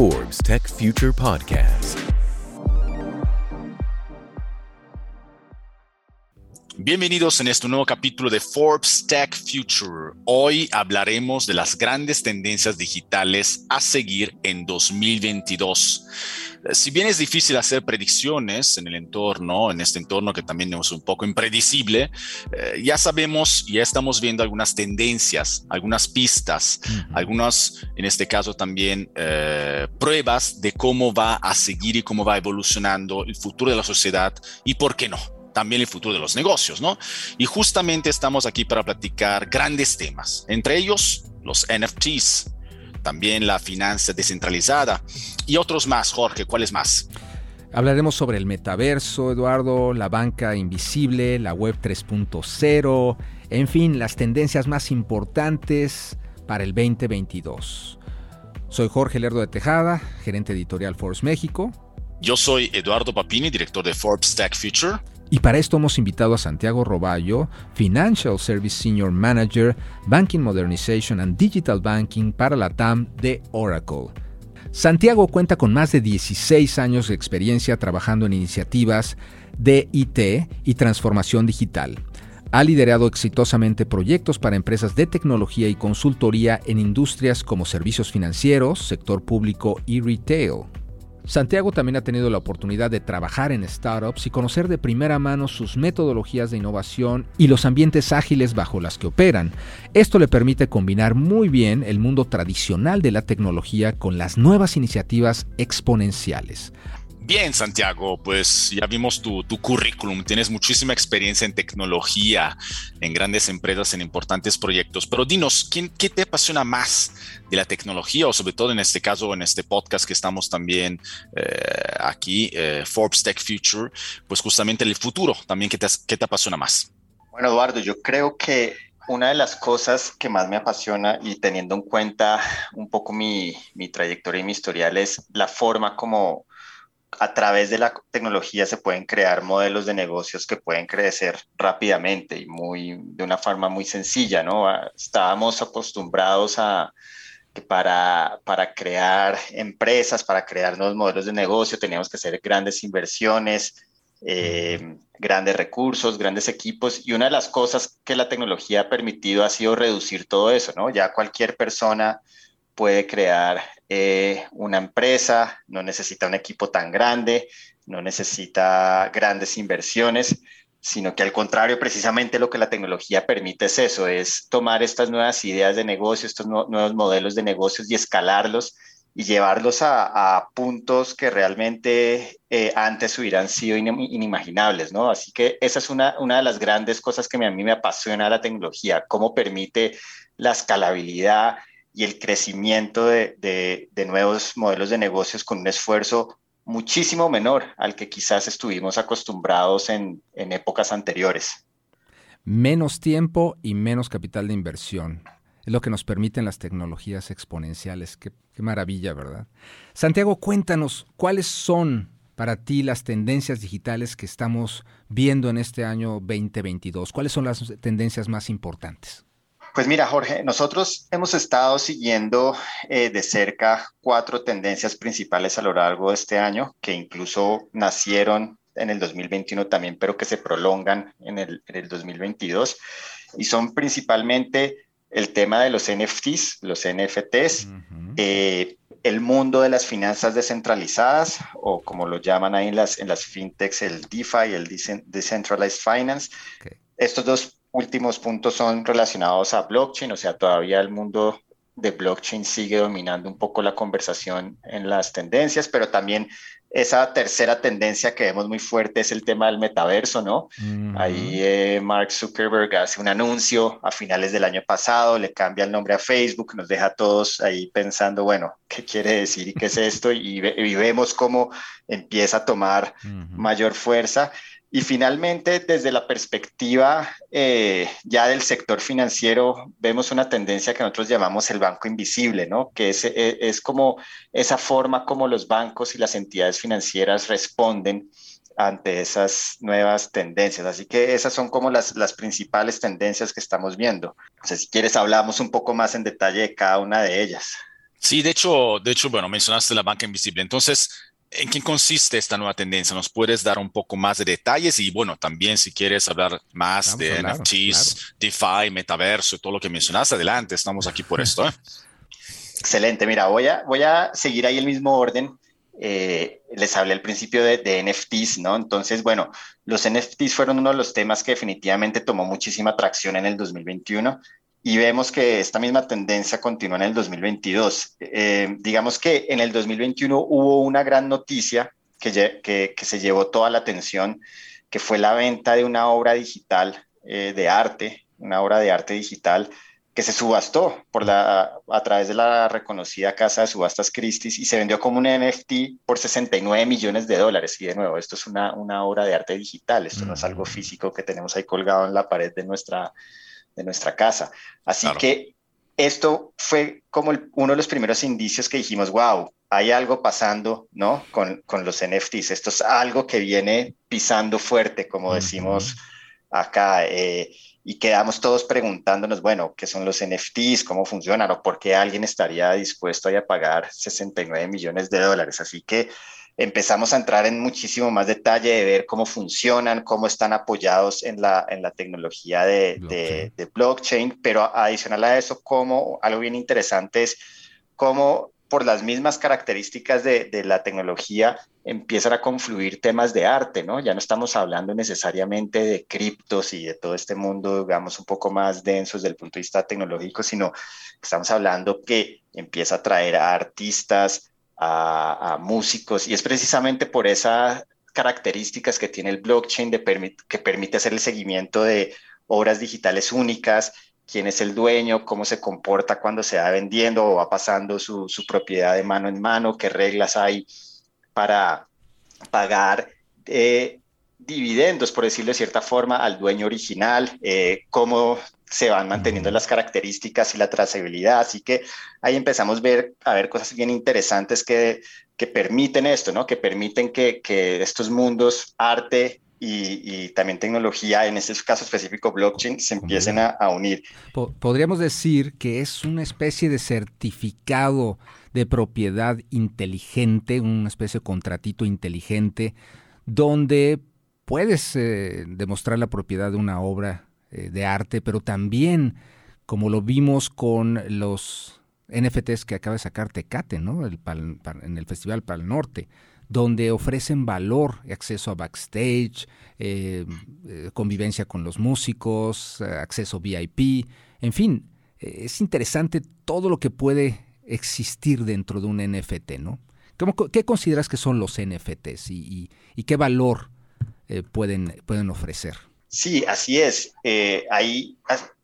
Forbes Tech Future Podcast. Bienvenidos en este nuevo capítulo de Forbes Tech Future. Hoy hablaremos de las grandes tendencias digitales a seguir en 2022. Si bien es difícil hacer predicciones en el entorno, en este entorno que también es un poco impredecible, eh, ya sabemos, ya estamos viendo algunas tendencias, algunas pistas, algunas, en este caso también, eh, pruebas de cómo va a seguir y cómo va evolucionando el futuro de la sociedad y por qué no también el futuro de los negocios, ¿no? Y justamente estamos aquí para platicar grandes temas, entre ellos los NFTs, también la finanza descentralizada y otros más, Jorge, ¿cuáles más? Hablaremos sobre el metaverso, Eduardo, la banca invisible, la web 3.0, en fin, las tendencias más importantes para el 2022. Soy Jorge Lerdo de Tejada, gerente editorial Forbes México. Yo soy Eduardo Papini, director de Forbes Tech Future. Y para esto hemos invitado a Santiago Roballo, Financial Service Senior Manager, Banking Modernization and Digital Banking para la TAM de Oracle. Santiago cuenta con más de 16 años de experiencia trabajando en iniciativas de IT y transformación digital. Ha liderado exitosamente proyectos para empresas de tecnología y consultoría en industrias como servicios financieros, sector público y retail. Santiago también ha tenido la oportunidad de trabajar en startups y conocer de primera mano sus metodologías de innovación y los ambientes ágiles bajo las que operan. Esto le permite combinar muy bien el mundo tradicional de la tecnología con las nuevas iniciativas exponenciales. Bien, Santiago, pues ya vimos tu, currículum, tienes muchísima experiencia en tecnología, en grandes empresas, en importantes proyectos, pero dinos, ¿quién, ¿qué te apasiona más de la tecnología o sobre todo en este caso, en este podcast que estamos también eh, aquí, eh, Forbes Tech Future, pues justamente el futuro, también, ¿qué te, apasiona más? Bueno, Eduardo, yo creo que una de las cosas que más me apasiona y teniendo en cuenta un poco mi trayectoria y mi historial es la forma como a través de la tecnología se pueden crear modelos de negocios que pueden crecer rápidamente y muy, de una forma muy sencilla, ¿no? Ah, estábamos acostumbrados a que para, para crear empresas, para crear nuevos modelos de negocio, teníamos que hacer grandes inversiones, eh, grandes recursos, grandes equipos. Y una de las cosas que la tecnología ha permitido ha sido reducir todo eso, ¿no? Ya cualquier persona puede crear eh, una empresa, no necesita un equipo tan grande, no necesita grandes inversiones, sino que al contrario, precisamente lo que la tecnología permite es eso, es tomar estas nuevas ideas de negocio, estos nuevos modelos de negocios y escalarlos y llevarlos a, puntos que realmente eh, antes hubieran sido inimaginables, ¿no? Así que esa es una, una de las grandes cosas que a mí me apasiona la tecnología, cómo permite la escalabilidad, y el crecimiento de, nuevos modelos de negocios con un esfuerzo muchísimo menor al que quizás estuvimos acostumbrados en, épocas anteriores. Menos tiempo y menos capital de inversión. Es lo que nos permiten las tecnologías exponenciales. Qué, qué maravilla, ¿verdad? Santiago, cuéntanos, ¿cuáles son para ti las tendencias digitales que estamos viendo en este año 2022? ¿Cuáles son las tendencias más importantes? Pues mira, Jorge, nosotros hemos estado siguiendo eh, de cerca cuatro tendencias principales a lo largo de este año, que incluso nacieron en el 2021 también, pero que se prolongan en el, 2022. Y son principalmente el tema de los NFTs, los NFTs, eh, el mundo de las finanzas descentralizadas, o como lo llaman ahí en las, en las fintechs, el DeFi, el Decentralized Finance. Estos dos últimos puntos son relacionados a blockchain, o sea, todavía el mundo de blockchain sigue dominando un poco la conversación en las tendencias, pero también esa tercera tendencia que vemos muy fuerte es el tema del metaverso, ¿no? Ahí eh, Mark Zuckerberg hace un anuncio a finales del año pasado, le cambia el nombre a Facebook, nos deja a todos ahí pensando, bueno, ¿qué quiere decir y qué es esto? Y, vemos cómo empieza a tomar mayor fuerza. Y finalmente, desde la perspectiva eh, ya del sector financiero, vemos una tendencia que nosotros llamamos el banco invisible, ¿no? Que es, e, es, como esa forma como los bancos y las entidades financieras responden ante esas nuevas tendencias. Así que esas son como las, las principales tendencias que estamos viendo. si quieres, hablamos un poco más en detalle de cada una de ellas. Sí, de hecho, de hecho, bueno, mencionaste la banca invisible. Entonces, ¿En qué consiste esta nueva tendencia? ¿Nos puedes dar un poco más de detalles? Y bueno, también si quieres hablar más de NFTs, DeFi, metaverso, todo lo que mencionaste, adelante, estamos aquí por esto. ¿eh? Excelente, mira, voy a, voy a seguir ahí el mismo orden. Eh, les hablé al principio de, de, NFTs, ¿no? Entonces, bueno, los NFTs fueron uno de los temas que definitivamente tomó muchísima atracción en el 2021 y vemos que esta misma tendencia continúa en el 2022. Eh, digamos que en el 2021 hubo una gran noticia que, que, se llevó toda la atención, que fue la venta de una obra digital eh, de arte, una obra de arte digital que se subastó por la, a través de la reconocida casa de subastas Christie's y se vendió como un NFT por 69 millones de dólares. Y de nuevo, esto es una, una obra de arte digital, esto no es algo físico que tenemos ahí colgado en la pared de nuestra, de nuestra casa. Así que esto fue como uno de los primeros indicios que dijimos, wow, hay algo pasando, ¿no? Con, con los NFTs. Esto es algo que viene pisando fuerte, como decimos acá. Eh, y quedamos todos preguntándonos, bueno, ¿qué son los NFTs? ¿Cómo funcionan? ¿O por qué alguien estaría dispuesto a pagar 69 millones de dólares? Así que empezamos a entrar en muchísimo más detalle de ver cómo funcionan, cómo están apoyados en la, en la tecnología de blockchain. De, blockchain, pero adicional a eso, como algo bien interesante es cómo por las mismas características de, de, la tecnología empiezan a confluir temas de arte, ¿no? Ya no estamos hablando necesariamente de criptos y de todo este mundo, digamos, un poco más denso desde el punto de vista tecnológico, sino estamos hablando que empieza a traer a artistas, a, músicos y es precisamente por esas características que tiene el blockchain de que permite hacer el seguimiento de obras digitales únicas, quién es el dueño, cómo se comporta cuando se va vendiendo o va pasando su, propiedad de mano en mano, qué reglas hay para pagar eh, dividendos, por decirlo de cierta forma, al dueño original, eh, cómo se van manteniendo las características y la trazabilidad. Así que ahí empezamos a ver, a ver cosas bien interesantes que, que permiten esto, ¿no? Que permiten que, que estos mundos, arte y, y, también tecnología, en este caso específico blockchain, se empiecen a, a unir. Podríamos decir que es una especie de certificado de propiedad inteligente, una especie de contratito inteligente, donde puedes eh, demostrar la propiedad de una obra eh, de arte, pero también, como lo vimos con los NFTs que acaba de sacar Tecate, ¿no? El en el Festival Pal Norte, donde ofrecen valor, acceso a backstage, eh, convivencia con los músicos, acceso VIP, en fin, es interesante todo lo que puede existir dentro de un NFT, ¿no? ¿Qué consideras que son los NFTs y qué valor pueden, pueden ofrecer? Sí, así es. Eh, ahí,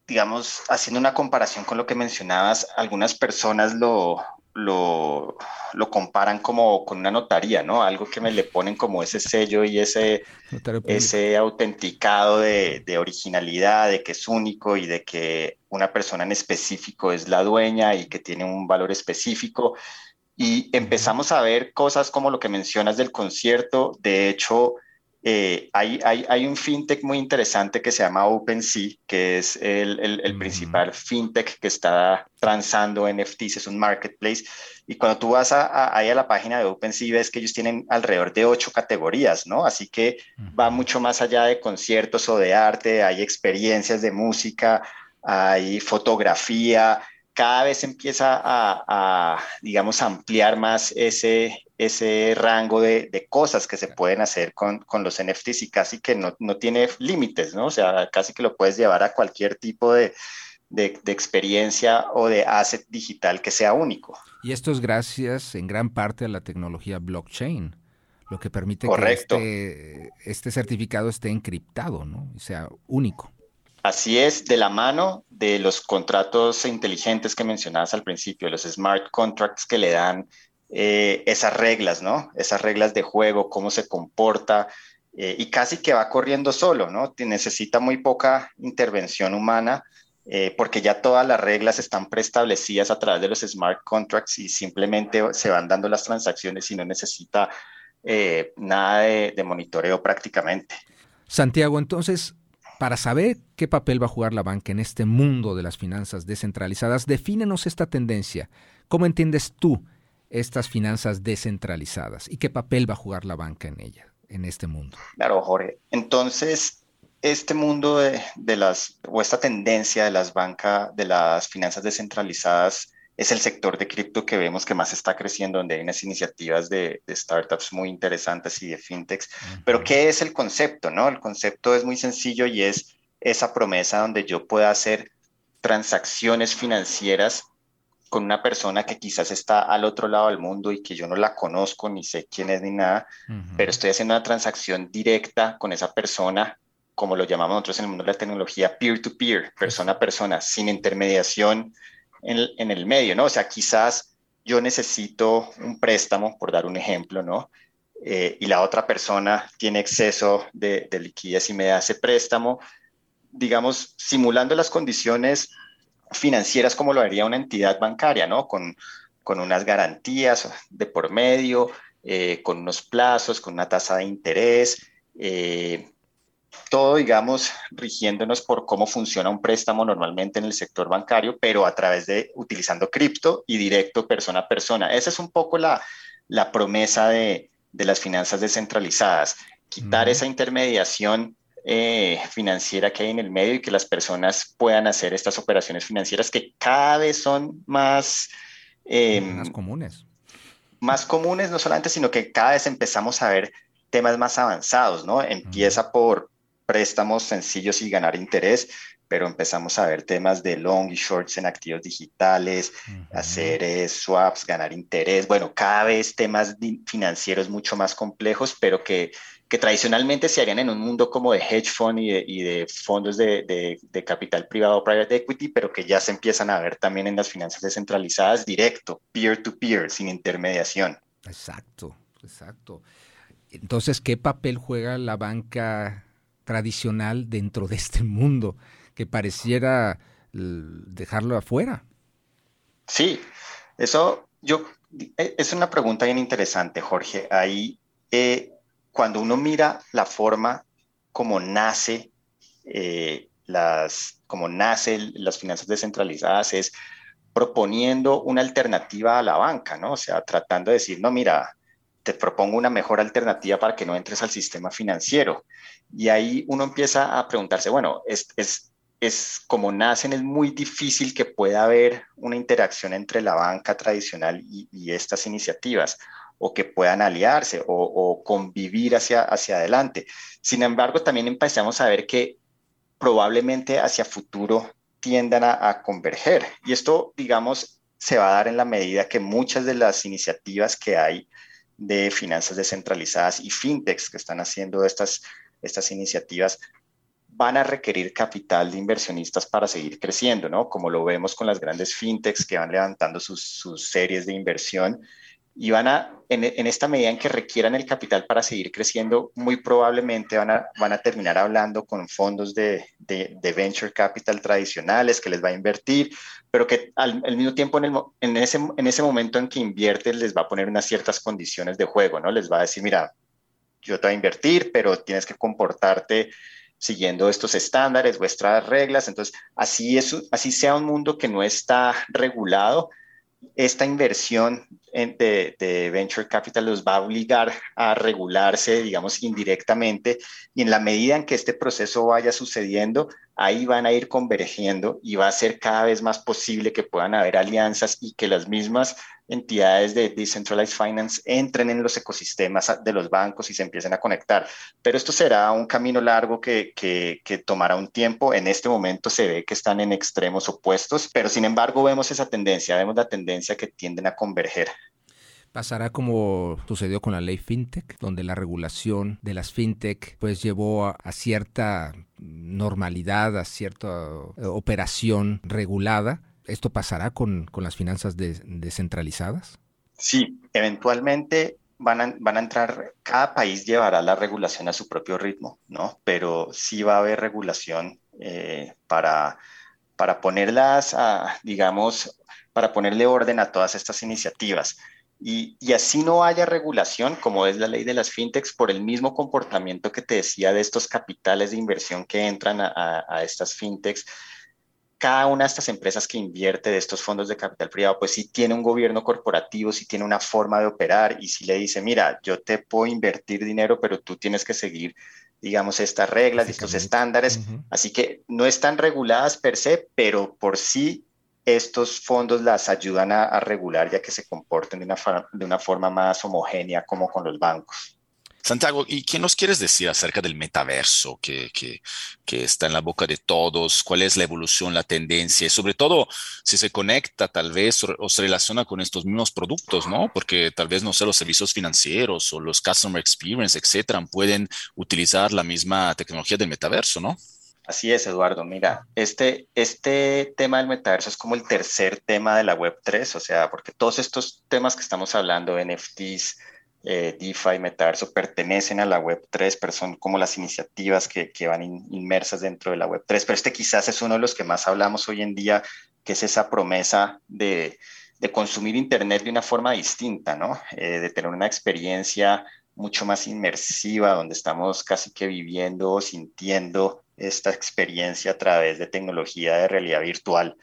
digamos, haciendo una comparación con lo que mencionabas, algunas personas lo, lo, lo, comparan como con una notaría, ¿no? Algo que me le ponen como ese sello y ese, ese autenticado de, de, originalidad, de que es único y de que una persona en específico es la dueña y que tiene un valor específico. Y empezamos a ver cosas como lo que mencionas del concierto. De hecho, eh, hay, hay, hay, un fintech muy interesante que se llama OpenSea, que es el, el, principal fintech que está transando NFTs, es un marketplace. Y cuando tú vas a, ahí a la página de OpenSea, ves que ellos tienen alrededor de ocho categorías, ¿no? Así que va mucho más allá de conciertos o de arte, hay experiencias de música, hay fotografía, cada vez empieza a, a digamos, ampliar más ese, ese rango de, de, cosas que se pueden hacer con, con, los NFTs y casi que no, no, tiene límites, ¿no? O sea, casi que lo puedes llevar a cualquier tipo de, de, de, experiencia o de asset digital que sea único. Y esto es gracias en gran parte a la tecnología blockchain, lo que permite que este, este certificado esté encriptado, ¿no? Y sea único. Así es, de la mano de los contratos inteligentes que mencionabas al principio, los smart contracts que le dan eh, esas reglas, ¿no? Esas reglas de juego, cómo se comporta eh, y casi que va corriendo solo, ¿no? Necesita muy poca intervención humana eh, porque ya todas las reglas están preestablecidas a través de los smart contracts y simplemente se van dando las transacciones y no necesita nada de, de monitoreo prácticamente. Santiago, entonces, para saber qué papel va a jugar la banca en este mundo de las finanzas descentralizadas, defínenos esta tendencia. ¿Cómo entiendes tú estas finanzas descentralizadas y qué papel va a jugar la banca en ella, en este mundo? Claro, Jorge. Entonces, este mundo de, las, o esta tendencia de las bancas, de las finanzas descentralizadas, es el sector de cripto que vemos que más está creciendo, donde hay unas iniciativas de, startups muy interesantes y de fintechs. Pero, ¿qué es el concepto? No? El concepto es muy sencillo y es esa promesa donde yo pueda hacer transacciones financieras con una persona que quizás está al otro lado del mundo y que yo no la conozco ni sé quién es ni nada, pero estoy haciendo una transacción directa con esa persona, como lo llamamos nosotros en el mundo de la tecnología, peer-to-peer, persona a persona, sin intermediación en, el medio, ¿no? O sea, quizás yo necesito un préstamo, por dar un ejemplo, ¿no? Eh, y la otra persona tiene exceso de, de liquidez y me da ese préstamo, digamos, simulando las condiciones financieras como lo haría una entidad bancaria, ¿no? Con, con unas garantías de por medio, eh, con unos plazos, con una tasa de interés, eh, todo, digamos, rigiéndonos por cómo funciona un préstamo normalmente en el sector bancario, pero a través de utilizando cripto y directo persona a persona. Esa es un poco la, la promesa de, de, las finanzas descentralizadas, quitar esa intermediación eh, financiera que hay en el medio y que las personas puedan hacer estas operaciones financieras que cada vez son más... Em, más comunes. Más comunes, no solamente, sino que cada vez empezamos a ver temas más avanzados, ¿no? Empieza por préstamos sencillos y ganar interés, pero empezamos a ver temas de long y shorts en activos digitales, hacer eh, swaps, ganar interés, bueno, cada vez temas financieros mucho más complejos, pero que, que, tradicionalmente se harían en un mundo como de hedge fund y de, y de fondos de, de, capital privado, private equity, pero que ya se empiezan a ver también en las finanzas descentralizadas directo, peer to -peer, sin intermediación. Exacto, exacto. Entonces, ¿qué papel juega la banca tradicional dentro de este mundo que pareciera dejarlo afuera? Sí, eso yo e, es una pregunta bien interesante, Jorge. Ahí, eh, cuando uno mira la forma como nace eh, las, como nace las finanzas descentralizadas, es proponiendo una alternativa a la banca, ¿no? O sea, tratando de decir, no, mira, te propongo una mejor alternativa para que no entres al sistema financiero. Y ahí uno empieza a preguntarse, bueno, es, es, es como nacen, es muy difícil que pueda haber una interacción entre la banca tradicional y, estas iniciativas o que puedan aliarse o, convivir hacia, hacia adelante. Sin embargo, también empezamos a ver que probablemente hacia futuro tiendan a, converger. Y esto, digamos, se va a dar en la medida que muchas de las iniciativas que hay de finanzas descentralizadas y fintechs que están haciendo estas, estas iniciativas van a requerir capital de inversionistas para seguir creciendo, ¿no? Como lo vemos con las grandes fintechs que van levantando sus, sus series de inversión y van a, en, esta medida en que requieran el capital para seguir creciendo, muy probablemente van a, van a terminar hablando con fondos de, de, venture capital tradicionales que les va a invertir, pero que al, mismo tiempo en, el, en, ese, en ese momento en que invierte les va a poner unas ciertas condiciones de juego, ¿no? Les va a decir, mira, yo te voy a invertir, pero tienes que comportarte siguiendo estos estándares, vuestras reglas. Entonces, así, es, así sea un mundo que no está regulado, esta inversión de, venture capital los va a obligar a regularse, digamos, indirectamente, y en la medida en que este proceso vaya sucediendo, ahí van a ir convergiendo y va a ser cada vez más posible que puedan haber alianzas y que las mismas entidades de decentralized finance entren en los ecosistemas de los bancos y se empiecen a conectar. Pero esto será un camino largo que, tomará un tiempo. En este momento se ve que están en extremos opuestos, pero sin embargo vemos esa tendencia, vemos la tendencia que tienden a converger. Pasará como sucedió con la ley FinTech, donde la regulación de las FinTech pues llevó a, cierta normalidad, a cierta eh, operación regulada. ¿Esto pasará con, las finanzas descentralizadas? Sí, eventualmente van a, van a, entrar, cada país llevará la regulación a su propio ritmo, ¿no? Pero sí va a haber regulación eh, para, para ponerlas, a, digamos, para ponerle orden a todas estas iniciativas. Y, así no haya regulación, como es la ley de las fintechs, por el mismo comportamiento que te decía de estos capitales de inversión que entran a, estas fintechs, cada una de estas empresas que invierte de estos fondos de capital privado, pues sí tiene un gobierno corporativo, sí tiene una forma de operar y sí le dice, mira, yo te puedo invertir dinero, pero tú tienes que seguir, digamos, estas reglas, estos estándares. Así que no están reguladas per se, pero por sí estos fondos las ayudan a, regular ya que se comporten de una, de una forma más homogénea como con los bancos. Santiago, ¿y qué nos quieres decir acerca del metaverso que, está en la boca de todos? ¿Cuál es la evolución, la tendencia? Y sobre todo, si se conecta tal vez o, se relaciona con estos mismos productos, ¿no? Porque tal vez, no sé, los servicios financieros o los customer experience, etcétera, pueden utilizar la misma tecnología del metaverso, ¿no? Así es, Eduardo. Mira, este, este tema del metaverso es como el tercer tema de la Web3, o sea, porque todos estos temas que estamos hablando, NFTs, eh, DeFi, Metaverso, pertenecen a la Web3, pero son como las iniciativas que, que van inmersas dentro de la Web3. Pero este quizás es uno de los que más hablamos hoy en día, que es esa promesa de, de consumir Internet de una forma distinta, ¿no? Eh, de tener una experiencia mucho más inmersiva, donde estamos casi que viviendo o sintiendo esta experiencia a través de tecnología de realidad virtual.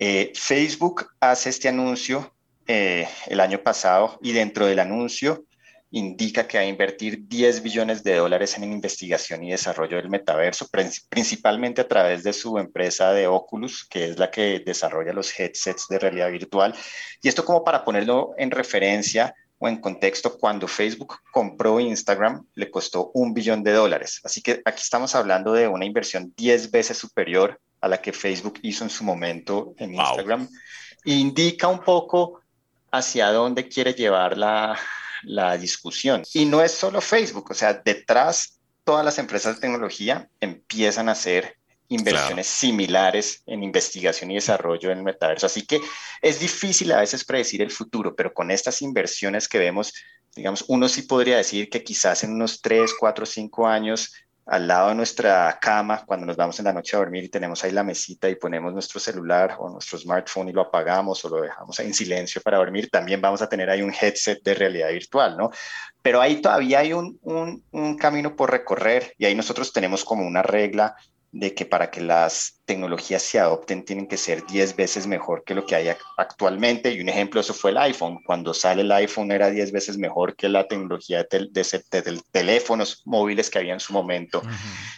Eh, Facebook hace este anuncio el año pasado y dentro del anuncio indica que va a invertir 10 billones de dólares en investigación y desarrollo del metaverso, principalmente a través de su empresa de Oculus, que es la que desarrolla los headsets de realidad virtual. Y esto como para ponerlo en referencia o en contexto, cuando Facebook compró Instagram, le costó un billón de dólares. Así que aquí estamos hablando de una inversión 10 veces superior a la que Facebook hizo en su momento en Instagram. Indica un poco hacia dónde quiere llevar la, la discusión. Y no es solo Facebook, o sea, detrás todas las empresas de tecnología empiezan a hacer inversiones similares en investigación y desarrollo en el metaverso. Así que es difícil a veces predecir el futuro, pero con estas inversiones que vemos, digamos, uno sí podría decir que quizás en unos 3, 4, 5 años al lado de nuestra cama cuando nos vamos en la noche a dormir y tenemos ahí la mesita y ponemos nuestro celular o nuestro smartphone y lo apagamos o lo dejamos en silencio para dormir, también vamos a tener ahí un headset de realidad virtual, ¿no? Pero ahí todavía hay un, un, un camino por recorrer y ahí nosotros tenemos como una regla de que para que las tecnologías se adopten tienen que ser 10 veces mejor que lo que hay actualmente. Y un ejemplo, eso fue el iPhone. Cuando sale el iPhone era 10 veces mejor que la tecnología de, de, teléfonos móviles que había en su momento.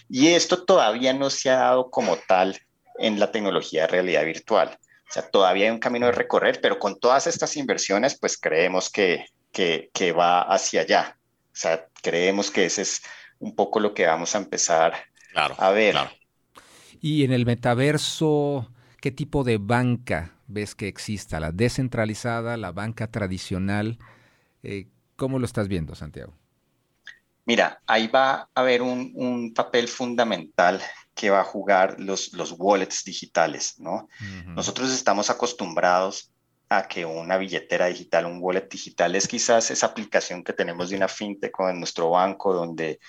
Y esto todavía no se ha dado como tal en la tecnología de realidad virtual. O sea, todavía hay un camino de recorrer, pero con todas estas inversiones, pues creemos que, que, que va hacia allá. O sea, creemos que ese es un poco lo que vamos a empezar a ver. Y en el metaverso, ¿qué tipo de banca ves que exista? ¿La descentralizada, la banca tradicional? Eh, ¿Cómo lo estás viendo, Santiago? Mira, ahí va a haber un, papel fundamental que va a jugar los, los wallets digitales, ¿no? Nosotros estamos acostumbrados a que una billetera digital, un wallet digital, es quizás esa aplicación que tenemos de una fintech en nuestro banco donde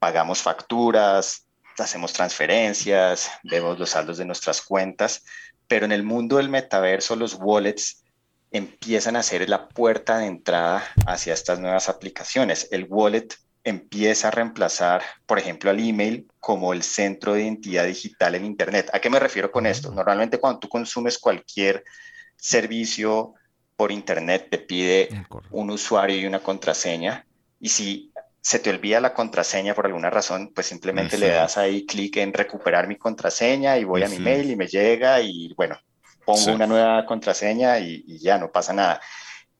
pagamos facturas, hacemos transferencias, vemos los saldos de nuestras cuentas, pero en el mundo del metaverso los wallets empiezan a ser la puerta de entrada hacia estas nuevas aplicaciones. El wallet empieza a reemplazar, por ejemplo, al email como el centro de identidad digital en Internet. ¿A qué me refiero con esto? Normalmente cuando tú consumes cualquier servicio por Internet, te pide un usuario y una contraseña. Y si se te olvida la contraseña por alguna razón, pues simplemente le das ahí clic en recuperar mi contraseña y voy a mi mail y me llega y bueno, pongo una nueva contraseña y, y, ya no pasa nada.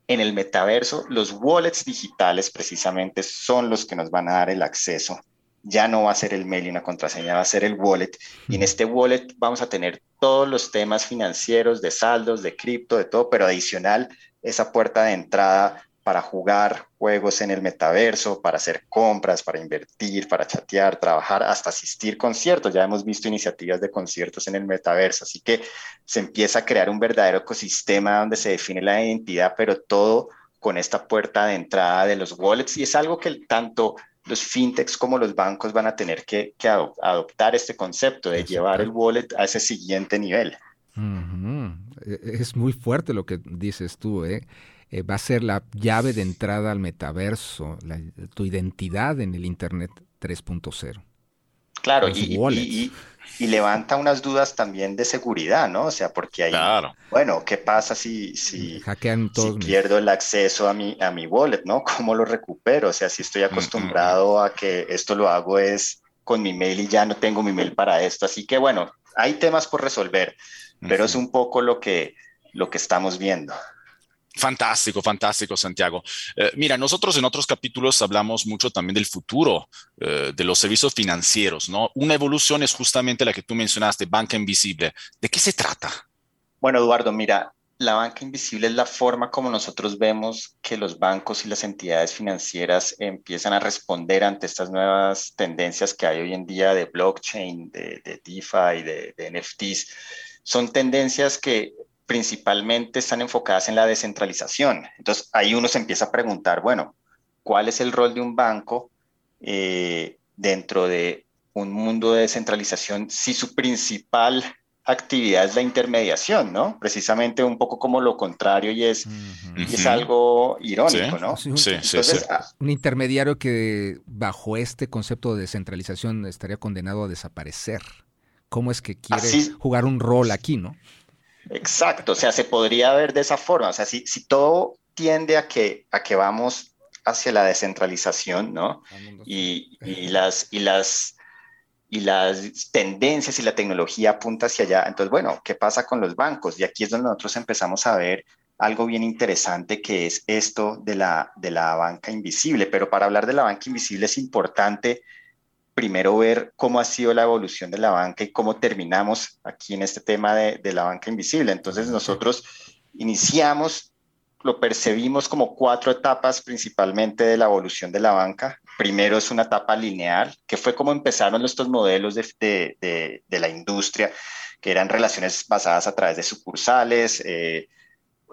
En el metaverso, los wallets digitales precisamente son los que nos van a dar el acceso. Ya no va a ser el mail y una contraseña, va a ser el wallet. Y en este wallet vamos a tener todos los temas financieros, de saldos, de cripto, de todo, pero adicional, esa puerta de entrada para jugar juegos en el metaverso, para hacer compras, para invertir, para chatear, trabajar, hasta asistir conciertos. Ya hemos visto iniciativas de conciertos en el metaverso, así que se empieza a crear un verdadero ecosistema donde se define la identidad, pero todo con esta puerta de entrada de los wallets y es algo que tanto los fintechs como los bancos van a tener que, adoptar este concepto de llevar el wallet a ese siguiente nivel. E-, es muy fuerte lo que dices tú, ¿eh? Eh, va a ser la llave de entrada al metaverso, tu identidad en el Internet 3.0. Claro, y, levanta unas dudas también de seguridad, ¿no? O sea, porque ahí, bueno, ¿qué pasa si, si, pierdo el acceso a mi, a mi wallet, ¿no? ¿Cómo lo recupero? O sea, si estoy mm, mm, mm. acostumbrado a que esto lo hago es con mi mail y ya no tengo mi mail para esto. Así que bueno, hay temas por resolver, pero es un poco lo que, lo que estamos viendo. Fantástico, fantástico, Santiago. Eh, mira, nosotros en otros capítulos hablamos mucho también del futuro eh, de los servicios financieros, ¿no? Una evolución es justamente la que tú mencionaste, banca invisible. ¿De qué se trata? Bueno, Eduardo, mira, la banca invisible es la forma como nosotros vemos que los bancos y las entidades financieras empiezan a responder ante estas nuevas tendencias que hay hoy en día de blockchain, de, de DeFi, de, de NFTs. Son tendencias que principalmente están enfocadas en la descentralización. Entonces, ahí uno se empieza a preguntar, bueno, ¿cuál es el rol de un banco eh, dentro de un mundo de descentralización si su principal actividad es la intermediación, ¿no? Precisamente un poco como lo contrario y es, es algo irónico, ¿no? Sí, sí, ah, un intermediario que bajo este concepto de descentralización estaría condenado a desaparecer. ¿Cómo es que quiere jugar un rol aquí, no? Exacto, o sea, se podría ver de esa forma, o sea, si, si todo tiende a que, a que vamos hacia la descentralización, ¿no? Y, y, las, y, las, y las tendencias y la tecnología apunta hacia allá. Entonces, bueno, ¿qué pasa con los bancos? Y aquí es donde nosotros empezamos a ver algo bien interesante que es esto de la, de la banca invisible. Pero para hablar de la banca invisible es importante primero ver cómo ha sido la evolución de la banca y cómo terminamos aquí en este tema de, la banca invisible. Entonces nosotros iniciamos, lo percibimos como cuatro etapas principalmente de la evolución de la banca. Primero es una etapa lineal, que fue como empezaron estos modelos de, de la industria, que eran relaciones basadas a través de sucursales, eh,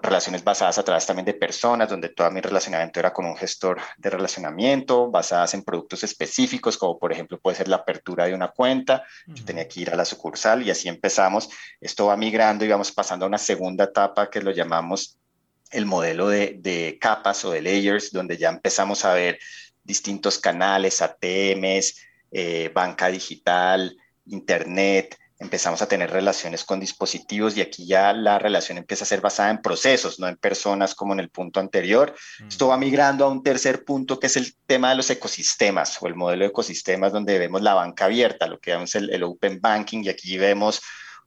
relaciones basadas a través también de personas, donde todo mi relacionamiento era con un gestor de relacionamiento, basadas en productos específicos, como por ejemplo puede ser la apertura de una cuenta. Yo tenía que ir a la sucursal y así empezamos. Esto va migrando y vamos pasando a una segunda etapa que lo llamamos el modelo de, capas o de layers, donde ya empezamos a ver distintos canales, ATMs, eh, banca digital, internet, empezamos a tener relaciones con dispositivos y aquí ya la relación empieza a ser basada en procesos, no en personas como en el punto anterior. Mm. Esto va migrando a un tercer punto que es el tema de los ecosistemas o el modelo de ecosistemas donde vemos la banca abierta, lo que llamamos el, open banking y aquí vemos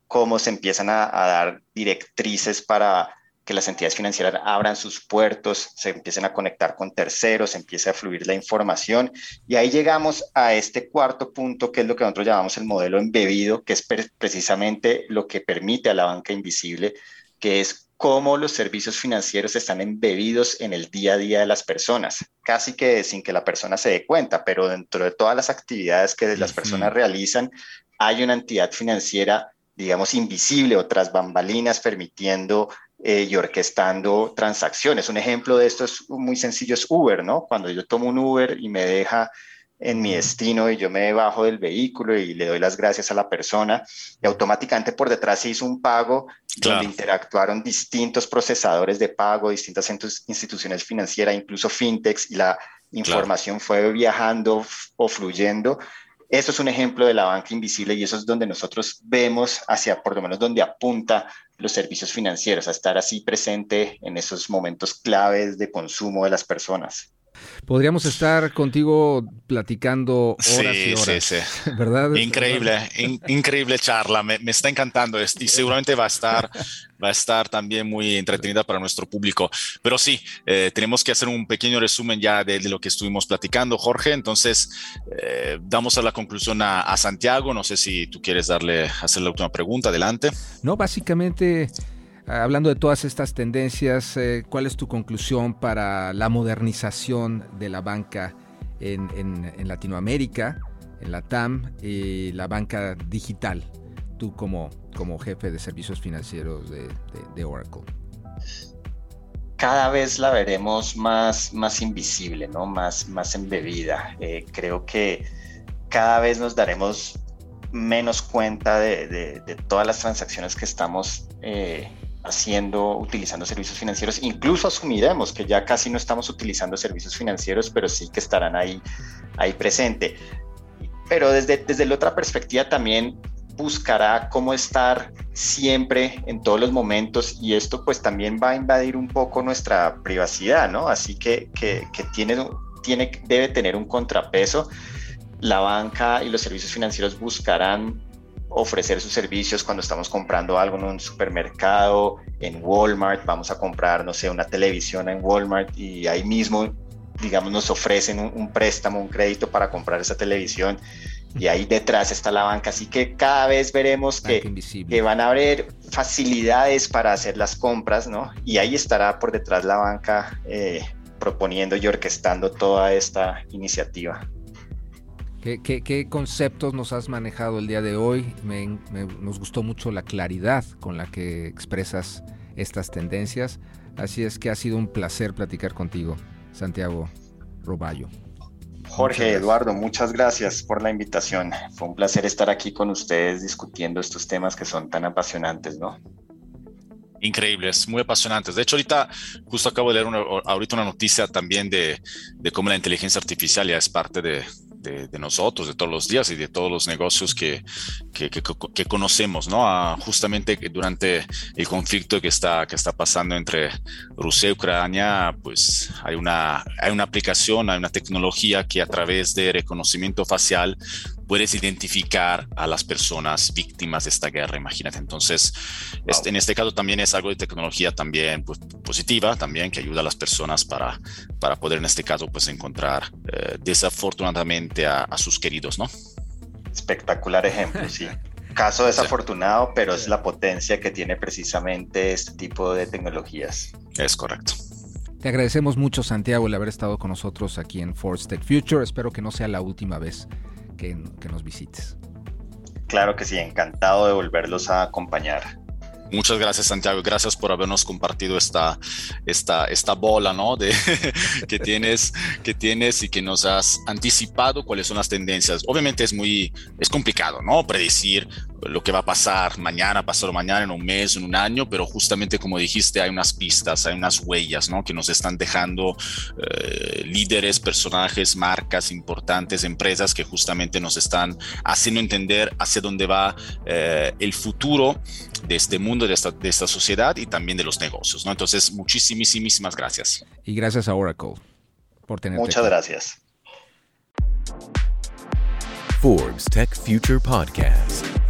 cómo se empiezan a dar directrices para que las entidades financieras abran sus puertos, se empiecen a conectar con terceros, empiece a fluir la información. Y ahí llegamos a este cuarto punto, que es lo que nosotros llamamos el modelo embebido, que es precisamente lo que permite a la banca invisible, que es cómo los servicios financieros están embebidos en el día a día de las personas, casi que sin que la persona se dé cuenta, pero dentro de todas las actividades que las personas realizan, hay una entidad financiera digamos, invisible o tras bambalinas, permitiendo eh, y orquestando transacciones. Un ejemplo de esto es muy sencillo, es Uber, ¿no? Cuando yo tomo un Uber y me deja en mi destino y yo me bajo del vehículo y le doy las gracias a la persona y automáticamente por detrás se hizo un pago donde interactuaron distintos procesadores de pago, distintas instituciones financieras, incluso fintechs y la información fue viajando o fluyendo eso es un ejemplo de la banca invisible y eso es donde nosotros vemos hacia, por lo menos, donde apunta los servicios financieros, a estar así presente en esos momentos claves de consumo de las personas. Podríamos estar contigo platicando horas y horas, sí, sí. ¿verdad? Increíble, increíble charla, me, está encantando y seguramente va a estar, va a estar también muy entretenida para nuestro público. Pero sí, eh, tenemos que hacer un pequeño resumen ya de, lo que estuvimos platicando, Jorge. Entonces, eh, damos a la conclusión a, a, Santiago. No sé si tú quieres darle, hacer la última pregunta. Adelante. No, básicamente Hablando de todas estas tendencias, eh, ¿cuál es tu conclusión para la modernización de la banca en, Latinoamérica, en la TAM y la banca digital? Tú como, como jefe de servicios financieros de, Oracle. Cada vez la veremos más, más invisible, ¿no? más, más embebida. Eh, creo que cada vez nos daremos menos cuenta de, todas las transacciones que estamos eh, haciendo, utilizando servicios financieros. Incluso asumiremos que ya casi no estamos utilizando servicios financieros, pero sí que estarán ahí, ahí presente. pero desde, desde la otra perspectiva también buscará cómo estar siempre en todos los momentos y esto pues también va a invadir un poco nuestra privacidad, ¿no? Así que, que, tiene, tiene, debe tener un contrapeso. La banca y los servicios financieros buscarán ofrecer sus servicios cuando estamos comprando algo en un supermercado, en Walmart, vamos a comprar, no sé, una televisión en Walmart y ahí mismo, digamos, nos ofrecen un, un préstamo, un crédito para comprar esa televisión y ahí detrás está la banca. Así que cada vez veremos que, que, van a haber facilidades para hacer las compras, ¿no? Y ahí estará por detrás la banca eh, proponiendo y orquestando toda esta iniciativa. ¿Qué, conceptos nos has manejado el día de hoy? nos gustó mucho la claridad con la que expresas estas tendencias. Así es que ha sido un placer platicar contigo, Santiago Roballo. Jorge, Eduardo, muchas gracias por la invitación. Fue un placer estar aquí con ustedes discutiendo estos temas que son tan apasionantes, ¿no? Increíbles, muy apasionantes. De hecho, ahorita justo acabo de leer una, ahorita una noticia también de, de cómo la inteligencia artificial ya es parte de, de, nosotros, de todos los días y de todos los negocios que, que, conocemos, ¿no? Ah, justamente durante el conflicto que está, que está pasando entre Rusia y Ucrania, pues hay una, hay una aplicación, hay una tecnología que a través de reconocimiento facial puedes identificar a las personas víctimas de esta guerra, imagínate. Entonces, este, en este caso también es algo de tecnología también pues, positiva, también que ayuda a las personas para, para poder en este caso pues encontrar eh, desafortunadamente a, sus queridos, ¿no? Espectacular ejemplo, sí. Caso desafortunado, pero es la potencia que tiene precisamente este tipo de tecnologías. Es correcto. Te agradecemos mucho, Santiago, el haber estado con nosotros aquí en Force Tech Future. Espero que no sea la última vez que, nos visites. Claro que sí, encantado de volverlos a acompañar. Muchas gracias, Santiago. Gracias por habernos compartido esta, esta, esta bola ¿no? de, que, tienes, que tienes y que nos has anticipado cuáles son las tendencias. Obviamente es muy es complicado ¿no? predecir lo que va a pasar mañana, pasado mañana, en un mes, en un año, pero justamente como dijiste, hay unas pistas, hay unas huellas ¿no? que nos están dejando eh, líderes, personajes, marcas importantes, empresas que justamente nos están haciendo entender hacia dónde va eh, el futuro de este mundo, de esta, de esta sociedad y también de los negocios. ¿no? Entonces, muchísimas gracias. Y gracias a Oracle por tener. Muchas gracias. Forbes Tech Future Podcast.